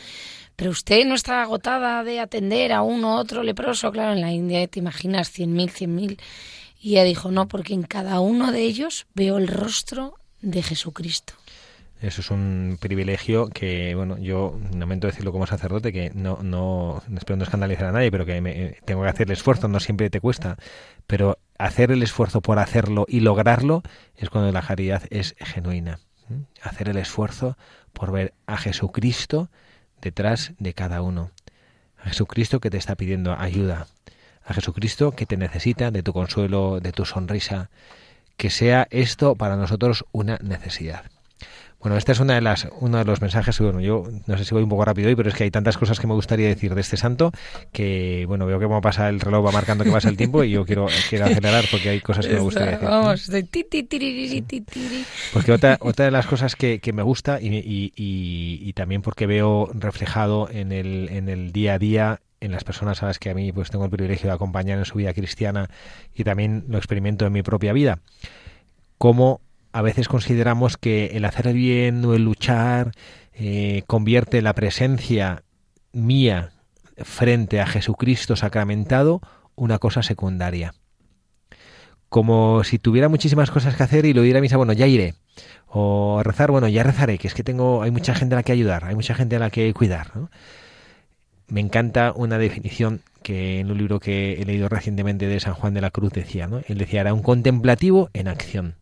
pero usted no está agotada de atender a uno u otro leproso, claro, en la India te imaginas cien mil, cien mil. Y ella dijo, no, porque en cada uno de ellos veo el rostro de Jesucristo. Eso es un privilegio que, bueno, yo lamento decirlo como sacerdote, que no, no, espero no escandalizar a nadie, pero que me, tengo que hacer el esfuerzo, no siempre te cuesta, pero hacer el esfuerzo por hacerlo y lograrlo es cuando la caridad es genuina. Hacer el esfuerzo por ver a Jesucristo detrás de cada uno. A Jesucristo que te está pidiendo ayuda. A Jesucristo que te necesita de tu consuelo, de tu sonrisa. Que sea esto para nosotros una necesidad. Bueno, este es una de las, uno de los mensajes, bueno, yo no sé si voy un poco rápido hoy, pero es que hay tantas cosas que me gustaría decir de este santo que, bueno, veo que como pasa el reloj, va marcando que pasa el tiempo y yo quiero, quiero acelerar porque hay cosas que me gustaría decir. Vamos, de Porque otra, otra de las cosas que, que me gusta y, y, y, también porque veo reflejado en el, en el día a día en las personas a las que a mí pues tengo el privilegio de acompañar en su vida cristiana y también lo experimento en mi propia vida, cómo a veces consideramos que el hacer bien o el luchar eh, convierte la presencia mía frente a Jesucristo sacramentado una cosa secundaria. Como si tuviera muchísimas cosas que hacer y lo diera a misa, bueno, ya iré. O rezar, bueno, ya rezaré, que es que tengo, hay mucha gente a la que ayudar, hay mucha gente a la que cuidar. Me encanta una definición que en un libro que he leído recientemente de San Juan de la Cruz decía, ¿no? Él decía, era un contemplativo en acción.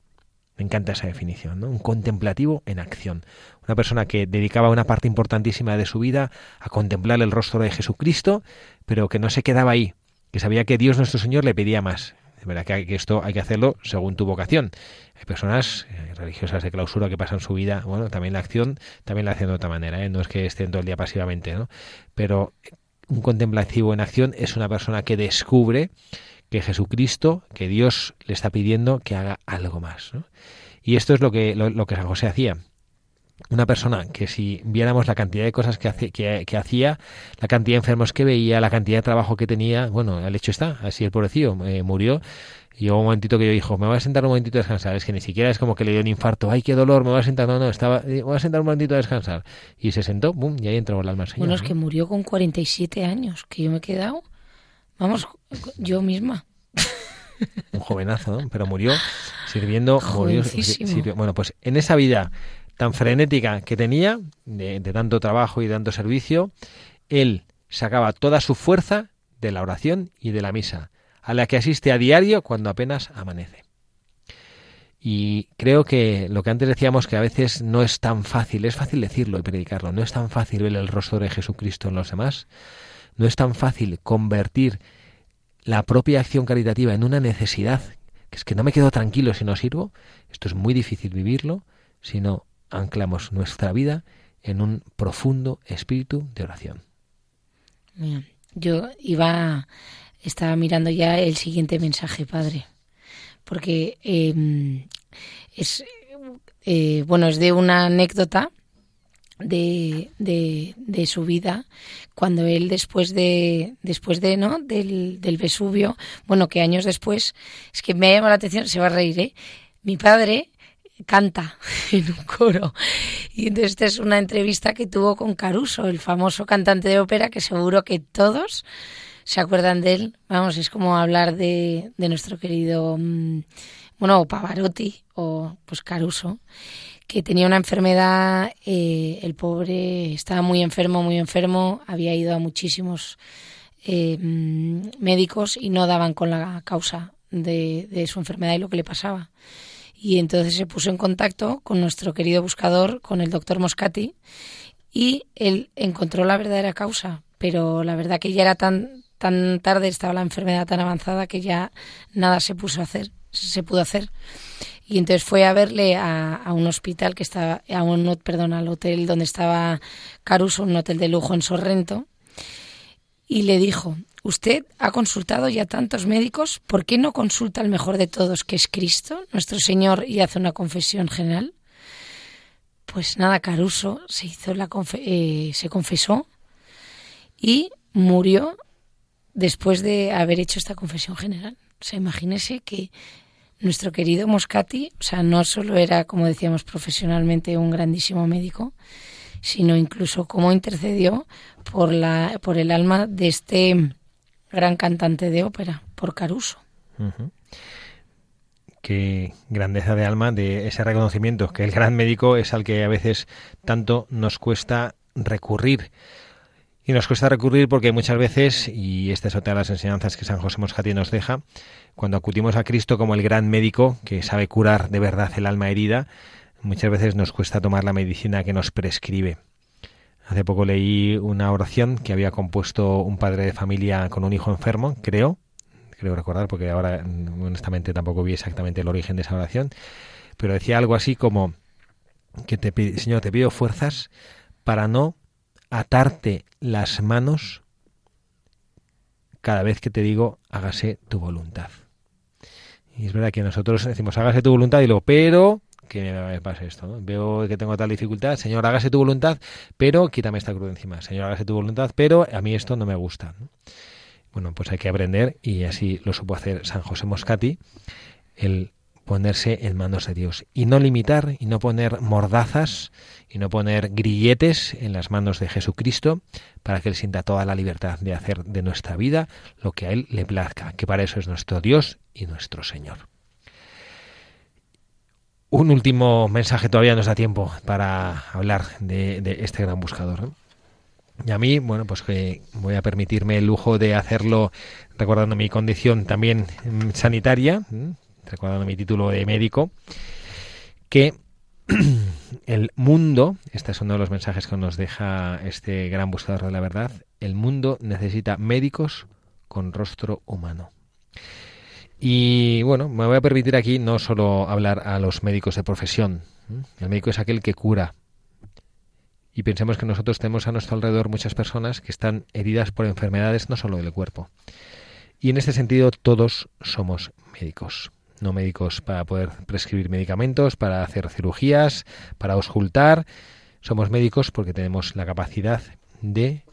Me encanta esa definición, ¿no? Un contemplativo en acción. Una persona que dedicaba una parte importantísima de su vida a contemplar el rostro de Jesucristo, pero que no se quedaba ahí, que sabía que Dios nuestro Señor le pedía más. De verdad que esto hay que hacerlo según tu vocación. Hay personas eh, religiosas de clausura que pasan su vida, bueno, también la acción, también la hacen de otra manera, ¿eh? no es que estén todo el día pasivamente, ¿no? Pero un contemplativo en acción es una persona que descubre que Jesucristo, que Dios le está pidiendo que haga algo más. Y esto es lo que, lo, que San José hacía. Una persona que si viéramos la cantidad de cosas que, hace, que, hacía, la cantidad de enfermos que veía, la cantidad de trabajo que tenía, bueno, el hecho está, así el pobrecillo eh, murió. Y llegó un momentito que yo dijo, me voy a sentar un momentito a descansar. Es que ni siquiera es como que le dio un infarto, ay, qué dolor, me voy a sentar. No, no, estaba, me voy a sentar un momentito a descansar. Y se sentó, boom, y ahí entró el alma al Señor. Bueno, es que murió con 47 años, que yo me he quedado Vamos, yo misma. Un jovenazo, ¿no? Pero murió sirviendo. Murió, bueno, pues en esa vida tan frenética que tenía, de, tanto trabajo y de tanto servicio, él sacaba toda su fuerza de la oración y de la misa, a la que asiste a diario cuando apenas amanece. Y creo que lo que antes decíamos que a veces no es tan fácil, es fácil decirlo y predicarlo, no es tan fácil ver el rostro de Jesucristo en los demás, no es tan fácil convertir la propia acción caritativa en una necesidad, que es que no me quedo tranquilo si no sirvo, esto es muy difícil vivirlo si no anclamos nuestra vida en un profundo espíritu de oración. Yo iba, estaba mirando ya el siguiente mensaje, padre, porque em, es, eh, bueno, es de una anécdota de, de, su vida cuando él después de después de no del, del Vesubio bueno que años después es que me ha llamado la atención se va a reír ¿eh? mi padre canta en un coro. Y entonces esta es una entrevista que tuvo con Caruso, el famoso cantante de ópera, que seguro que todos se acuerdan de él. Vamos, es como hablar de, de nuestro querido, mm, bueno, Pavarotti o pues Caruso, que tenía una enfermedad, eh, el pobre estaba muy enfermo, muy enfermo, había ido a muchísimos eh, mm, médicos y no daban con la causa de, de su enfermedad y lo que le pasaba y entonces se puso en contacto con nuestro querido buscador, con el doctor Moscati, y él encontró la verdadera causa, pero la verdad que ya era tan, tan tarde, estaba la enfermedad tan avanzada que ya nada se puso a hacer, se pudo hacer. Y entonces fue a verle a, un hospital que estaba, a un, perdón, al hotel donde estaba Caruso, un hotel de lujo en Sorrento, y le dijo, Usted ha consultado ya tantos médicos, ¿por qué no consulta al mejor de todos, que es Cristo, nuestro Señor, y hace una confesión general? Pues nada, Caruso se hizo la eh, se confesó y murió después de haber hecho esta confesión general. O sea, imagínese que nuestro querido Moscati, o sea, no solo era, como decíamos profesionalmente, un grandísimo médico, sino incluso cómo intercedió por la por el alma de este gran cantante de ópera, por Caruso. Qué grandeza de alma de ese reconocimiento, que el gran médico es al que a veces tanto nos cuesta recurrir. Y nos cuesta recurrir porque muchas veces, y esta es otra de las enseñanzas que San José Moscati nos deja, cuando acudimos a Cristo como el gran médico que sabe curar de verdad el alma herida, muchas veces nos cuesta tomar la medicina que nos prescribe. Hace poco leí una oración que había compuesto un padre de familia con un hijo enfermo, creo, creo recordar, porque ahora mm, honestamente tampoco vi exactamente el origen de esa oración, pero decía algo así como que te Señor, te pido fuerzas para no atarte las manos cada vez que te digo hágase tu voluntad. Y es verdad que nosotros decimos hágase tu voluntad y luego, pero que me pase esto. Veo que tengo tal dificultad, Señor, hágase tu voluntad, pero quítame esta cruz encima. Señor, hágase tu voluntad, pero a mí esto no me gusta. Bueno, pues hay que aprender, y así lo supo hacer San José Moscati, el ponerse en manos de Dios y no limitar y no poner mordazas y no poner grilletes en las manos de Jesucristo para que Él sienta toda la libertad de hacer de nuestra vida lo que a Él le plazca, que para eso es nuestro Dios y nuestro Señor. Un último mensaje, todavía nos da tiempo para hablar de, este gran buscador. Y a mí, bueno, pues que voy a permitirme el lujo de hacerlo recordando mi condición también sanitaria, recordando mi título de médico, que el mundo, este es uno de los mensajes que nos deja este gran buscador de la verdad, el mundo necesita médicos con rostro humano. Y bueno, me voy a permitir aquí no solo hablar a los médicos de profesión. El médico es aquel que cura. Y pensemos que nosotros tenemos a nuestro alrededor muchas personas que están heridas por enfermedades no solo del cuerpo. Y en este sentido todos somos médicos. No médicos para poder prescribir medicamentos, para hacer cirugías, para auscultar. Somos médicos porque tenemos la capacidad de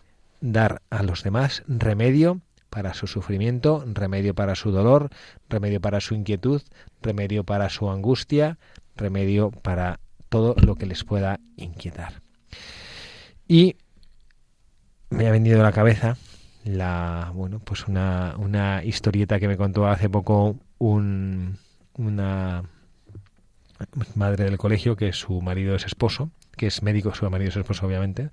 dar a los demás remedio para su sufrimiento, remedio para su dolor, remedio para su inquietud, remedio para su angustia, remedio para todo lo que les pueda inquietar. Y me ha venido a la cabeza la bueno pues una, una historieta que me contó hace poco un, una madre del colegio que su marido es esposo que es médico, su marido es esposo, obviamente,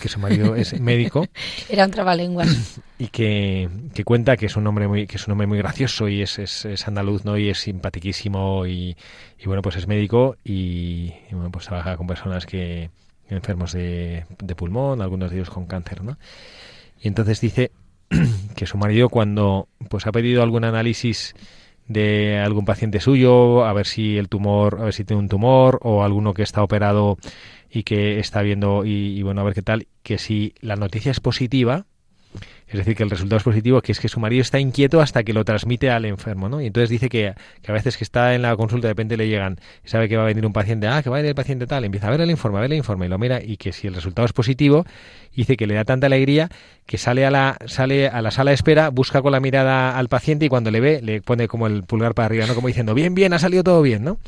que su marido es médico. Era un trabalenguas. Y que, que, cuenta que es un hombre muy, que es un hombre muy gracioso y es, es, andaluz, ¿no? Y es simpatiquísimo y, y, bueno, pues es médico y, bueno, pues trabaja con personas que enfermos de, de pulmón, algunos de ellos con cáncer, ¿no? Y entonces dice que su marido cuando pues ha pedido algún análisis de algún paciente suyo, a ver si el tumor, a ver si tiene un tumor o alguno que está operado y que está viendo y, bueno, a ver qué tal, que si la noticia es positiva, es decir, que el resultado es positivo, que es que su marido está inquieto hasta que lo transmite al enfermo, ¿no? Y entonces dice que, que a veces que está en la consulta de repente le llegan, sabe que va a venir un paciente, ah, que va a venir el paciente tal, empieza a ver el informe, a ver el informe y lo mira y que si el resultado es positivo, dice que le da tanta alegría que sale a la sale a la sala de espera, busca con la mirada al paciente y cuando le ve le pone como el pulgar para arriba, ¿no? Como diciendo, bien, bien, ha salido todo bien, ¿no?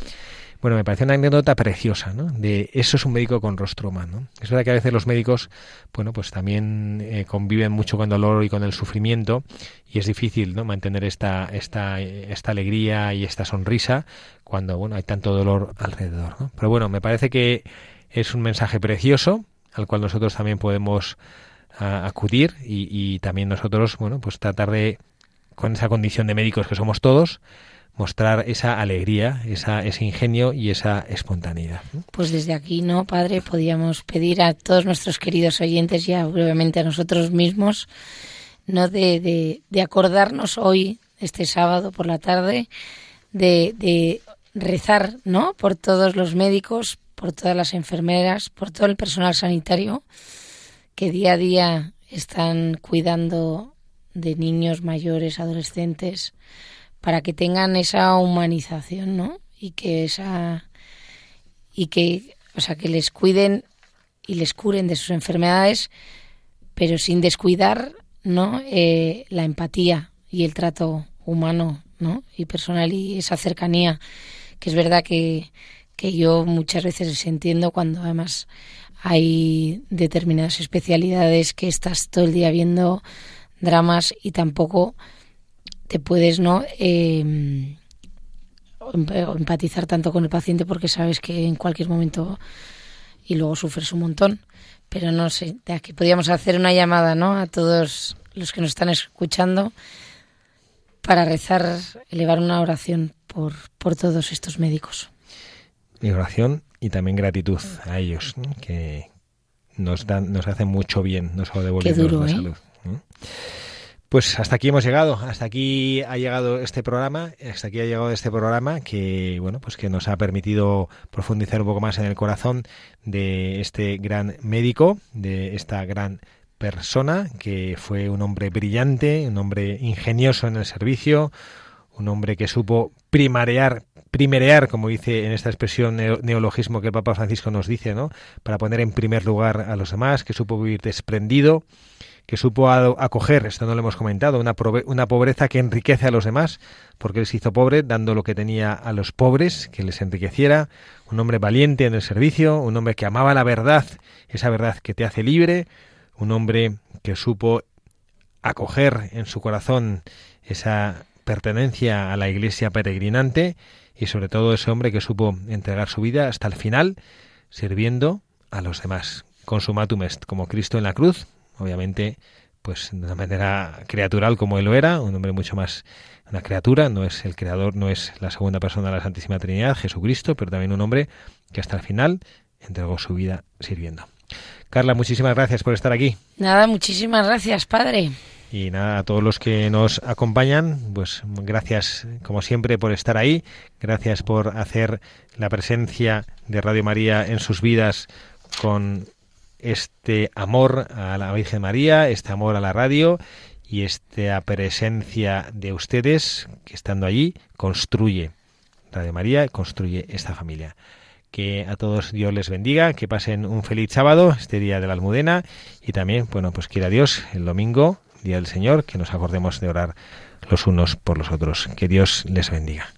Bueno, me parece una anécdota preciosa, ¿no? De eso es un médico con rostro humano. Es verdad que a veces los médicos, bueno, pues también eh, conviven mucho con dolor y con el sufrimiento y es difícil, ¿no? Mantener esta, esta, esta alegría y esta sonrisa cuando, bueno, hay tanto dolor alrededor. Pero bueno, me parece que es un mensaje precioso al cual nosotros también podemos a, acudir y, y también nosotros, bueno, pues tratar de, con esa condición de médicos que somos todos, mostrar esa alegría, esa, ese ingenio y esa espontaneidad. Pues desde aquí, ¿no, Padre? Podíamos pedir a todos nuestros queridos oyentes y brevemente a nosotros mismos, ¿no? De, acordarnos hoy, este sábado por la tarde, de, de rezar, ¿no? Por todos los médicos, por todas las enfermeras, por todo el personal sanitario que día a día están cuidando de niños, mayores, adolescentes, para que tengan esa humanización, ¿no? Y que esa y que, o sea, que les cuiden y les curen de sus enfermedades, pero sin descuidar, ¿no? Eh, la empatía y el trato humano, ¿no? Y personal y esa cercanía, que es verdad que, que yo muchas veces entiendo cuando además hay determinadas especialidades que estás todo el día viendo dramas y tampoco te puedes no eh, empatizar tanto con el paciente porque sabes que en cualquier momento y luego sufres un montón pero no sé de aquí podríamos hacer una llamada no a todos los que nos están escuchando para rezar elevar una oración por por todos estos médicos y oración y también gratitud a ellos que nos dan nos hacen mucho bien no solo devolviendo duro, la ¿eh? salud ¿no? Pues hasta aquí hemos llegado, hasta aquí ha llegado este programa, hasta aquí ha llegado este programa que bueno, pues que nos ha permitido profundizar un poco más en el corazón de este gran médico, de esta gran persona que fue un hombre brillante, un hombre ingenioso en el servicio, un hombre que supo primarear, primerear, como dice en esta expresión neologismo que el Papa Francisco nos dice, ¿no? Para poner en primer lugar a los demás, que supo vivir desprendido, que supo acoger, esto no lo hemos comentado, una, una, pobreza que enriquece a los demás, porque él se hizo pobre dando lo que tenía a los pobres, que les enriqueciera, un hombre valiente en el servicio, un hombre que amaba la verdad, esa verdad que te hace libre, un hombre que supo acoger en su corazón esa pertenencia a la iglesia peregrinante y sobre todo ese hombre que supo entregar su vida hasta el final sirviendo a los demás. Consumatum est, como Cristo en la cruz, obviamente pues de una manera creatural como él lo era, un hombre mucho más una criatura, no es el creador, no es la segunda persona de la Santísima Trinidad, Jesucristo, pero también un hombre que hasta el final entregó su vida sirviendo. Carla, muchísimas gracias por estar aquí. Nada, muchísimas gracias, padre. Y nada, a todos los que nos acompañan, pues gracias como siempre por estar ahí, gracias por hacer la presencia de Radio María en sus vidas con este amor a la Virgen María, este amor a la radio y esta presencia de ustedes que estando allí construye Radio María construye esta familia. Que a todos Dios les bendiga, que pasen un feliz sábado, este día de la Almudena, y también, bueno, pues quiera Dios el domingo, día del Señor, que nos acordemos de orar los unos por los otros. Que Dios les bendiga.